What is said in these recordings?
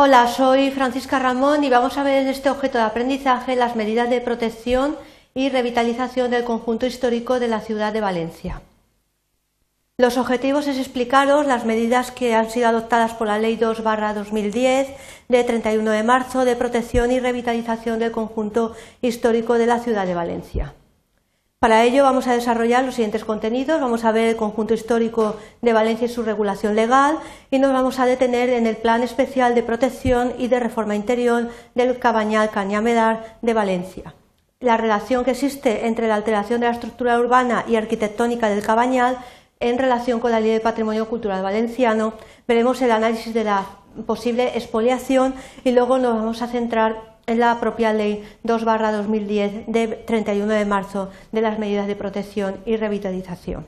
Hola, soy Francisca Ramón y vamos a ver en este objeto de aprendizaje las medidas de protección y revitalización del conjunto histórico de la ciudad de Valencia. Los objetivos es explicaros las medidas que han sido adoptadas por la Ley 2 2010 de 31 de marzo de protección y revitalización del conjunto histórico de la ciudad de Valencia. Para ello vamos a desarrollar los siguientes contenidos. Vamos a ver el conjunto histórico de Valencia y su regulación legal y nos vamos a detener en el Plan Especial de Protección y de Reforma Interior del Cabañal Cañamedar de Valencia. La relación que existe entre la alteración de la estructura urbana y arquitectónica del Cabañal en relación con la Ley de Patrimonio Cultural Valenciano. Veremos el análisis de la posible expoliación y luego nos vamos a centrar en la propia Ley 2-2010 de 31 de marzo de las medidas de protección y revitalización.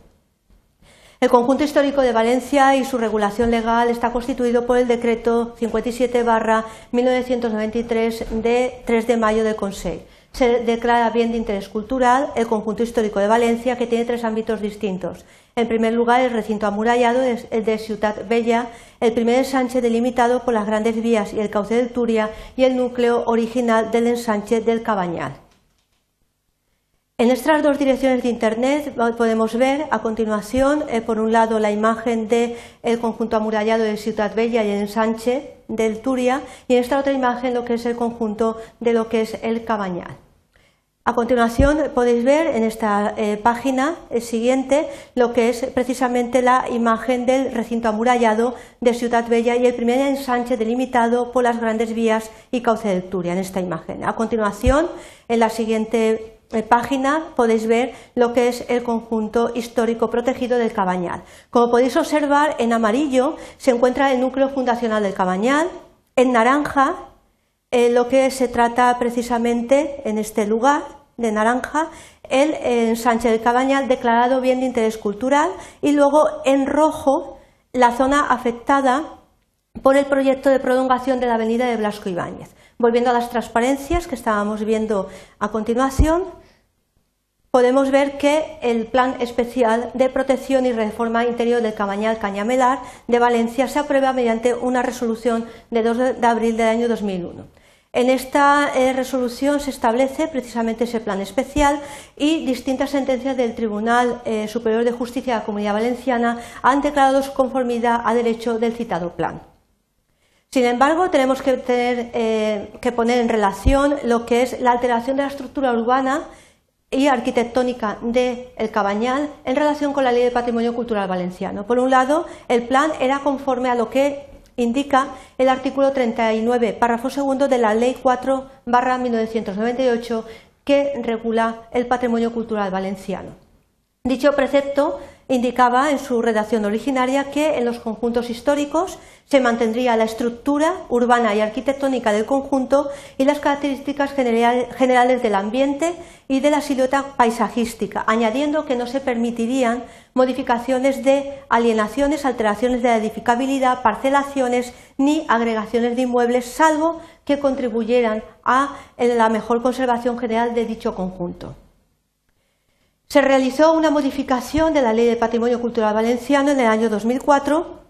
El conjunto histórico de Valencia y su regulación legal está constituido por el decreto 57-1993 de 3 de mayo del Consejo. Se declara bien de interés cultural el conjunto histórico de Valencia, que tiene tres ámbitos distintos. En primer lugar, el recinto amurallado el de Ciutat Bella, el primer ensanche delimitado por las grandes vías y el cauce del Turia y el núcleo original del ensanche del Cabañal. En estas dos direcciones de Internet podemos ver a continuación, eh, por un lado, la imagen del conjunto amurallado de Ciutat Bella y el ensanche del Turia, y en esta otra imagen lo que es el conjunto de lo que es el Cabañal. A continuación podéis ver en esta eh, página eh, siguiente lo que es precisamente la imagen del recinto amurallado de Ciudad Bella y el primer ensanche delimitado por las grandes vías y cauce del Turia en esta imagen. A continuación, en la siguiente página podéis ver lo que es el conjunto histórico protegido del Cabañal. Como podéis observar, en amarillo se encuentra el núcleo fundacional del Cabañal, en naranja lo que se trata precisamente en este lugar de naranja el ensanche del Cabañal declarado bien de interés cultural y luego en rojo la zona afectada por el proyecto de prolongación de la avenida de Blasco Ibáñez. Volviendo a las transparencias que estábamos viendo a continuación, podemos ver que el Plan Especial de Protección y Reforma Interior del Cabañal Cañamelar de Valencia se aprueba mediante una resolución de 2 de abril del año 2001. En esta eh, resolución se establece precisamente ese plan especial y distintas sentencias del Tribunal eh, Superior de Justicia de la Comunidad Valenciana han declarado su conformidad a derecho del citado plan. Sin embargo, tenemos que, eh, que poner en relación lo que es la alteración de la estructura urbana y arquitectónica del Cabañal en relación con la Ley de Patrimonio Cultural Valenciano. Por un lado, el plan era conforme a lo que indica el artículo 39, párrafo segundo de la Ley 4 1998 que regula el patrimonio cultural valenciano. Dicho precepto indicaba en su redacción originaria que en los conjuntos históricos se mantendría la estructura urbana y arquitectónica del conjunto y las características generales del ambiente y de la silueta paisajística, añadiendo que no se permitirían modificaciones de alienaciones, alteraciones de la edificabilidad, parcelaciones ni agregaciones de inmuebles, salvo que contribuyeran a la mejor conservación general de dicho conjunto. Se realizó una modificación de la Ley de Patrimonio Cultural Valenciano en el año 2004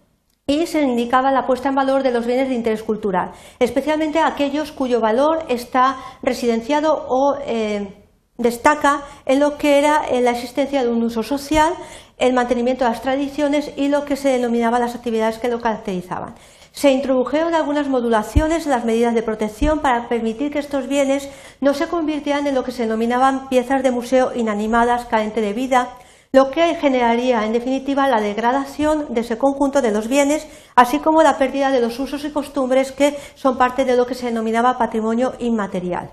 y se indicaba la puesta en valor de los bienes de interés cultural, especialmente aquellos cuyo valor está residenciado o eh, destaca en lo que era la existencia de un uso social, el mantenimiento de las tradiciones y lo que se denominaba las actividades que lo caracterizaban. Se introdujeron algunas modulaciones en las medidas de protección para permitir que estos bienes no se convirtieran en lo que se denominaban piezas de museo inanimadas, carente de vida, lo que generaría en definitiva la degradación de ese conjunto de los bienes, así como la pérdida de los usos y costumbres que son parte de lo que se denominaba patrimonio inmaterial.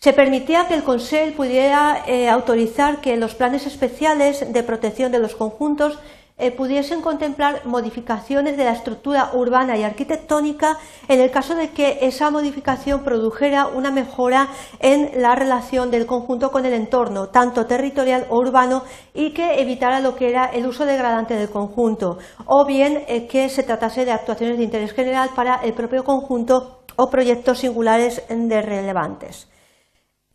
Se permitía que el Consejo pudiera eh, autorizar que los planes especiales de protección de los conjuntos eh, pudiesen contemplar modificaciones de la estructura urbana y arquitectónica en el caso de que esa modificación produjera una mejora en la relación del conjunto con el entorno, tanto territorial o urbano, y que evitara lo que era el uso degradante del conjunto, o bien eh, que se tratase de actuaciones de interés general para el propio conjunto o proyectos singulares de relevantes.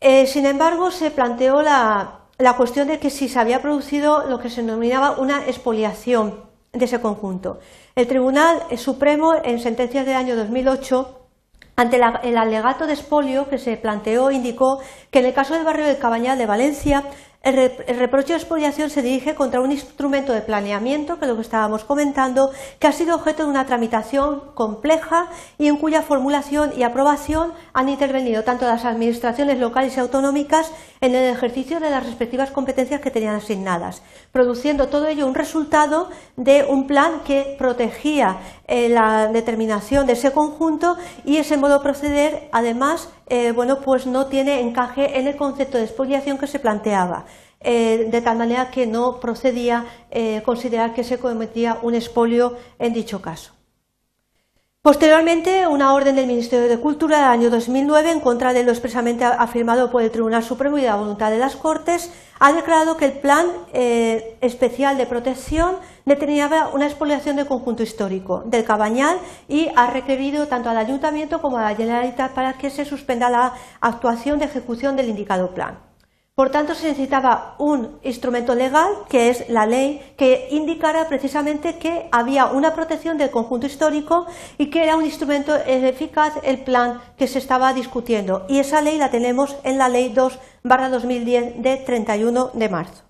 Eh, sin embargo, se planteó la la cuestión de que si se había producido lo que se denominaba una expoliación de ese conjunto. El Tribunal Supremo, en sentencias del año 2008, ante el alegato de expolio que se planteó, indicó que en el caso del barrio del Cabañal de Valencia el, reproche de expoliación se dirige contra un instrumento de planeamiento, que es lo que estábamos comentando, que ha sido objeto de una tramitación compleja y en cuya formulación y aprobación han intervenido tanto las administraciones locales y autonómicas en el ejercicio de las respectivas competencias que tenían asignadas, produciendo todo ello un resultado de un plan que protegía eh, la determinación de ese conjunto y ese modo de proceder, además, eh, bueno, pues no tiene encaje en el concepto de expoliación que se planteaba. Eh, de tal manera que no procedía considerar que se cometía un expolio en dicho caso. Posteriormente, una orden del Ministerio de Cultura del año 2009, en contra de lo expresamente afirmado por el Tribunal Supremo y de la voluntad de las Cortes, ha declarado que el Plan eh, Especial de Protección determinaba una expoliación del conjunto histórico del Cabañal y ha requerido tanto al Ayuntamiento como a la Generalitat para que se suspenda la actuación de ejecución del indicado plan. Por tanto, se necesitaba un instrumento legal, que es la ley, que indicara precisamente que había una protección del conjunto histórico y que era un instrumento eficaz el plan que se estaba discutiendo. Y esa ley la tenemos en la Ley 2 2010 de 31 de marzo.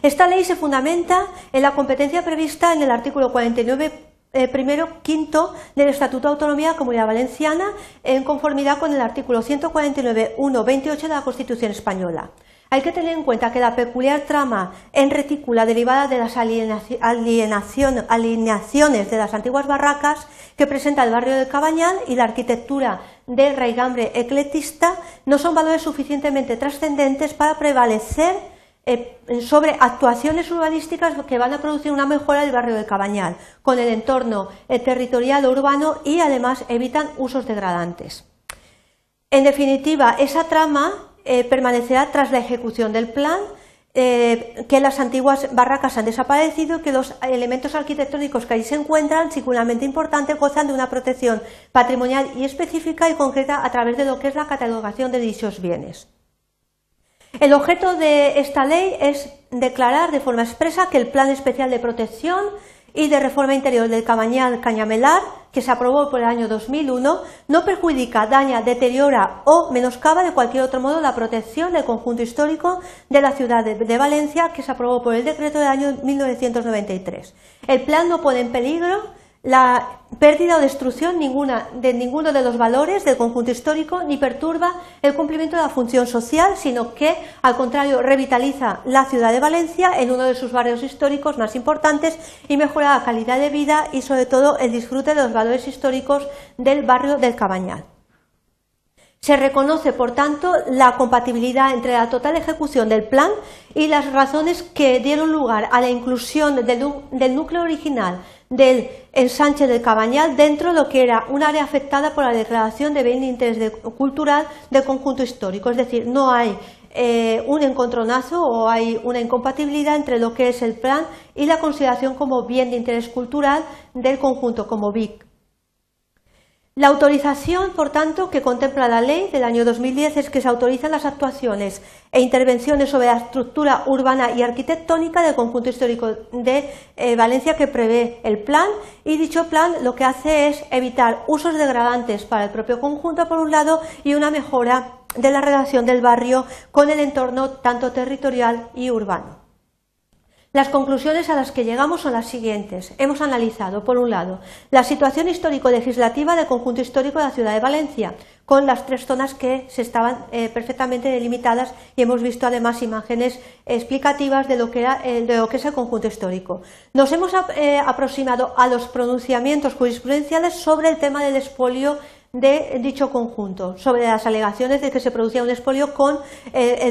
Esta ley se fundamenta en la competencia prevista en el artículo 49 eh, primero quinto del Estatuto de Autonomía de la Comunidad Valenciana en conformidad con el artículo 149.1.28 de la Constitución Española. Hay que tener en cuenta que la peculiar trama en retícula derivada de las alineaciones de las antiguas barracas que presenta el barrio del Cabañal y la arquitectura de raigambre ecletista no son valores suficientemente trascendentes para prevalecer eh, sobre actuaciones urbanísticas que van a producir una mejora del barrio de Cabañal, con el entorno eh, territorial urbano y además evitan usos degradantes. En definitiva, esa trama eh, permanecerá tras la ejecución del plan, que las antiguas barracas han desaparecido, que los elementos arquitectónicos que ahí se encuentran, singularmente importantes, gozan de una protección patrimonial y específica y concreta a través de lo que es la catalogación de dichos bienes. El objeto de esta ley es declarar de forma expresa que el Plan Especial de Protección y de Reforma Interior del Cabañal Cañamelar, que se aprobó por el año 2001, no perjudica, daña, deteriora o menoscaba de cualquier otro modo la protección del conjunto histórico de la ciudad de, Valencia, que se aprobó por el decreto del año 1993. El plan no pone en peligro la pérdida o destrucción de ninguno de los valores del conjunto histórico ni perturba el cumplimiento de la función social, sino que, al contrario, revitaliza la ciudad de Valencia en uno de sus barrios históricos más importantes y mejora la calidad de vida y, sobre todo, el disfrute de los valores históricos del barrio del Cabañal. Se reconoce, por tanto, la compatibilidad entre la total ejecución del plan y las razones que dieron lugar a la inclusión del, núcleo original del ensanche del Cabañal dentro de lo que era un área afectada por la declaración de bien de interés cultural del conjunto histórico. Es decir, no hay eh, un encontronazo o hay una incompatibilidad entre lo que es el plan y la consideración como bien de interés cultural del conjunto, como BIC. La autorización, por tanto, que contempla la ley del año 2010 es que se autorizan las actuaciones e intervenciones sobre la estructura urbana y arquitectónica del conjunto histórico de eh, Valencia que prevé el plan y dicho plan lo que hace es evitar usos degradantes para el propio conjunto por un lado y una mejora de la relación del barrio con el entorno tanto territorial y urbano. Las conclusiones a las que llegamos son las siguientes. Hemos analizado, por un lado, la situación histórico-legislativa del conjunto histórico de la ciudad de Valencia, con las tres zonas que se estaban eh, perfectamente delimitadas y hemos visto además imágenes explicativas de lo que, eh, es el conjunto histórico. Nos hemos eh, aproximado a los pronunciamientos jurisprudenciales sobre el tema del expolio de dicho conjunto, sobre las alegaciones de que se producía un expolio con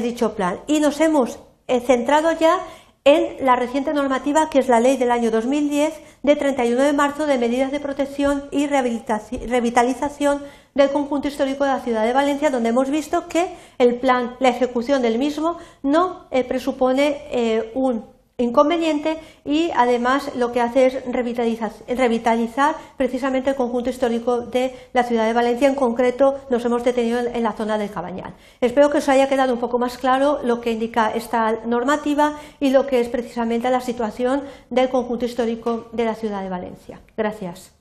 dicho plan. Y nos hemos centrado ya en la reciente normativa que es la ley del año 2010 de 31 de marzo de medidas de protección y revitalización del conjunto histórico de la ciudad de Valencia, donde hemos visto que el plan, la ejecución del mismo, no eh, presupone eh, un inconveniente y además lo que hace es revitalizar, revitalizar, precisamente el conjunto histórico de la ciudad de Valencia. En concreto, nos hemos detenido en la zona del Cabañal. Espero que os haya quedado un poco más claro lo que indica esta normativa y lo que es precisamente la situación del conjunto histórico de la ciudad de Valencia. Gracias.